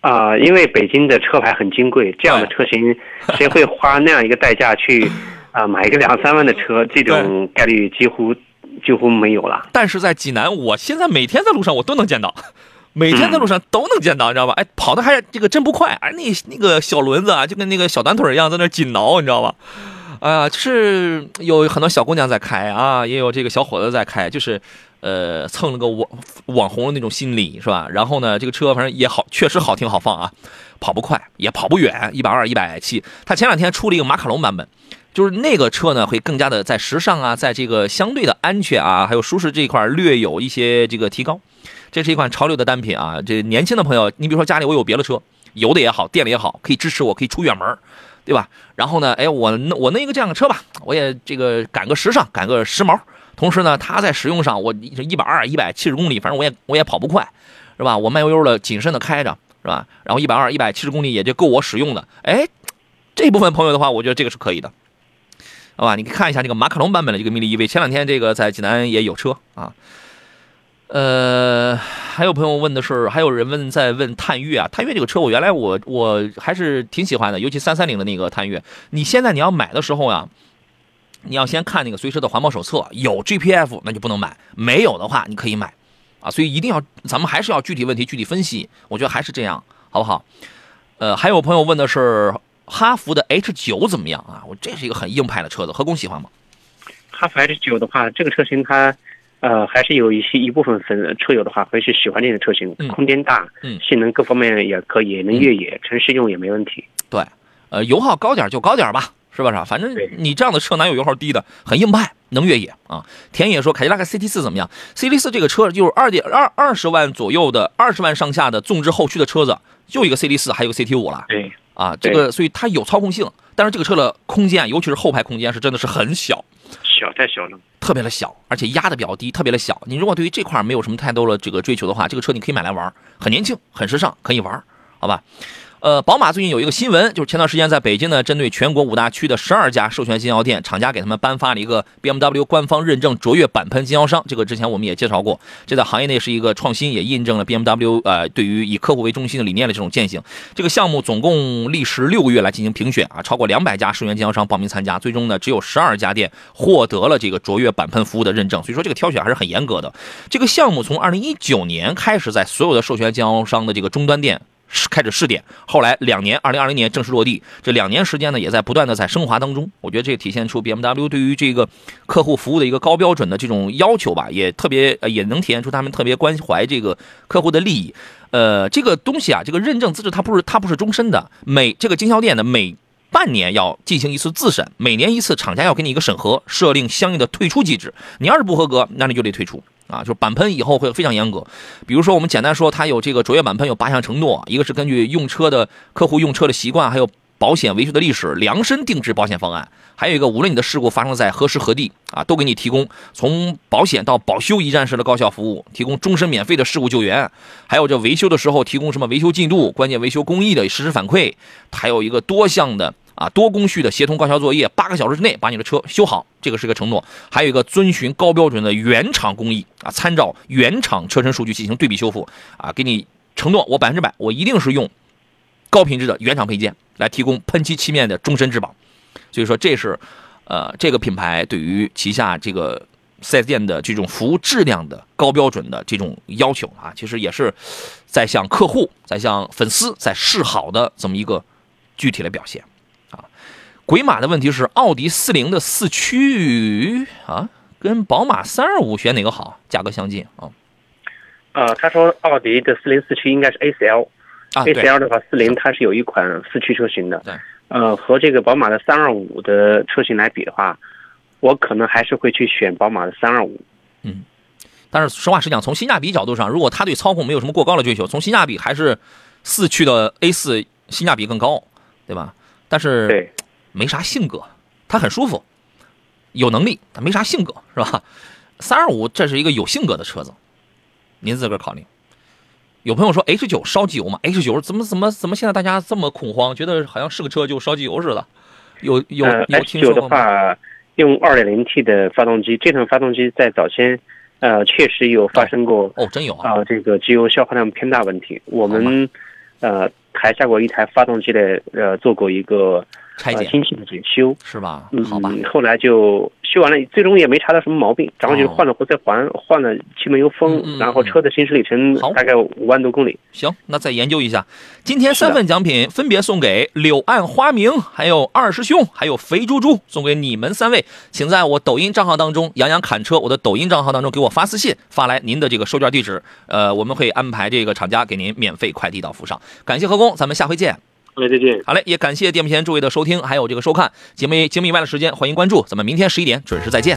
啊，因为北京的车牌很金贵，这样的车型谁会花那样一个代价去 <laughs> 啊买一个两三万的车？这种概率几乎几乎没有了。但是在济南，我现在每天在路上我都能见到，每天在路上都能见到，你知道吧？哎，跑的还这个真不快，哎那那个小轮子啊，就跟那个小短腿一样，在那紧挠，你知道吧？哎呀，是有很多小姑娘在开啊，也有这个小伙子在开，就是，呃，蹭了个网网红的那种心理，是吧？然后呢，这个车反正也好，确实好停好放啊，跑不快，也跑不远，一百二、一百七。他前两天出了一个马卡龙版本，就是那个车呢，会更加的在时尚啊，在这个相对的安全啊，还有舒适这一块略有一些这个提高。这是一款潮流的单品啊，这年轻的朋友，你比如说家里我有别的车，油的也好，电的也好，可以支持我，可以出远门。对吧？然后呢？哎，我我弄一个这样的车吧，我也这个赶个时尚，赶个时髦。同时呢，它在使用上，我一百二、一百七十公里，反正我也我也跑不快，是吧？我慢悠悠的、谨慎的开着，是吧？然后一百二、一百七十公里也就够我使用的。哎，这部分朋友的话，我觉得这个是可以的，好吧？你可以看一下这个马卡龙版本的这个 mini EV，前两天这个在济南也有车啊。呃，还有朋友问的是，还有人问在问探岳啊，探岳这个车，我原来我我还是挺喜欢的，尤其三三零的那个探岳。你现在你要买的时候呀，你要先看那个随车的环保手册，有 GPF 那就不能买，没有的话你可以买，啊，所以一定要咱们还是要具体问题具体分析，我觉得还是这样，好不好？呃，还有朋友问的是哈弗的 H 九怎么样啊？我这是一个很硬派的车子，何工喜欢吗？哈弗 H 九的话，这个车型它。呃，还是有一些一部分粉车友的话，会是喜欢这种车型，空间大，嗯，性能各方面也可以，能越野，城市用也没问题。对，呃，油耗高点就高点吧，是吧？是反正你这样的车哪有油耗低的？很硬派，能越野啊。田野说凯迪拉克 CT 四怎么样？CT 四这个车就是二点二二十万左右的，二十万上下的纵置后驱的车子，就一个 CT 四，还有个 CT 五了。对，啊，这个所以它有操控性，但是这个车的空间，尤其是后排空间是真的是很小。小太小了，特别的小，而且压的比较低，特别的小。你如果对于这块没有什么太多的这个追求的话，这个车你可以买来玩，很年轻，很时尚，可以玩，好吧？呃，宝马最近有一个新闻，就是前段时间在北京呢，针对全国五大区的十二家授权经销店，厂家给他们颁发了一个 BMW 官方认证卓越钣喷经销商。这个之前我们也介绍过，这在行业内是一个创新，也印证了 BMW 呃对于以客户为中心的理念的这种践行。这个项目总共历时六个月来进行评选啊，超过两百家授权经销商报名参加，最终呢只有十二家店获得了这个卓越钣喷服务的认证。所以说这个挑选还是很严格的。这个项目从二零一九年开始在所有的授权经销商的这个终端店。开始试点，后来两年，二零二零年正式落地。这两年时间呢，也在不断的在升华当中。我觉得这体现出 BMW 对于这个客户服务的一个高标准的这种要求吧，也特别也能体现出他们特别关怀这个客户的利益。呃，这个东西啊，这个认证资质它不是它不是终身的，每这个经销店呢每半年要进行一次自审，每年一次，厂家要给你一个审核，设定相应的退出机制。你要是不合格，那你就得退出。啊，就是钣喷以后会非常严格，比如说我们简单说，它有这个卓越板喷有八项承诺，一个是根据用车的客户用车的习惯，还有保险维修的历史，量身定制保险方案。还有一个，无论你的事故发生在何时何地啊，都给你提供从保险到保修一站式的高效服务，提供终身免费的事故救援。还有这维修的时候提供什么维修进度、关键维修工艺的实时反馈，还有一个多项的啊多工序的协同高效作业，八个小时之内把你的车修好，这个是个承诺。还有一个遵循高标准的原厂工艺啊，参照原厂车身数据进行对比修复啊，给你承诺我百分之百，我一定是用高品质的原厂配件来提供喷漆漆面的终身质保。所以说，这是，呃，这个品牌对于旗下这个四 S 店的这种服务质量的高标准的这种要求啊，其实也是在向客户、在向粉丝在示好的这么一个具体的表现啊。鬼马的问题是，奥迪四零的四驱啊，跟宝马三二五选哪个好？价格相近啊？呃，他说奥迪的四零四驱应该是 A 四 L，A 四 L 的话，四零它是有一款四驱车型的。对。呃，和这个宝马的三二五的车型来比的话，我可能还是会去选宝马的三二五。嗯，但是实话实讲，从性价比角度上，如果他对操控没有什么过高的追求，从性价比还是四驱的 A 四性价比更高，对吧？但是对，没啥性格，他很舒服，有能力，他没啥性格，是吧？三二五这是一个有性格的车子，您自个儿考虑。有朋友说 H 九烧机油吗？H 九怎么怎么怎么现在大家这么恐慌，觉得好像是个车就烧机油似的？有有有听说的话，用 2.0T 的发动机，这款发动机在早先，呃，确实有发生过哦，真有啊，这个机油消耗量偏大问题。我们呃台下过一台发动机的，呃，做过一个拆解、精细的检修，是吧？嗯，好吧，后来就。修完了，最终也没查到什么毛病，然后就是换了活塞环，换了气门油封，然后车的行驶里程大概五万多公里。行，那再研究一下。今天三份奖品分别送给柳暗花明，还有二师兄，还有肥猪猪，送给你们三位。请在我抖音账号当中“杨洋侃车”我的抖音账号当中给我发私信，发来您的这个收件地址，呃，我们会安排这个厂家给您免费快递到府上。感谢何工，咱们下回见。好嘞，再见。好嘞，也感谢电幕前诸位的收听，还有这个收看节目节目以外的时间，欢迎关注，咱们明天十一点准时再见。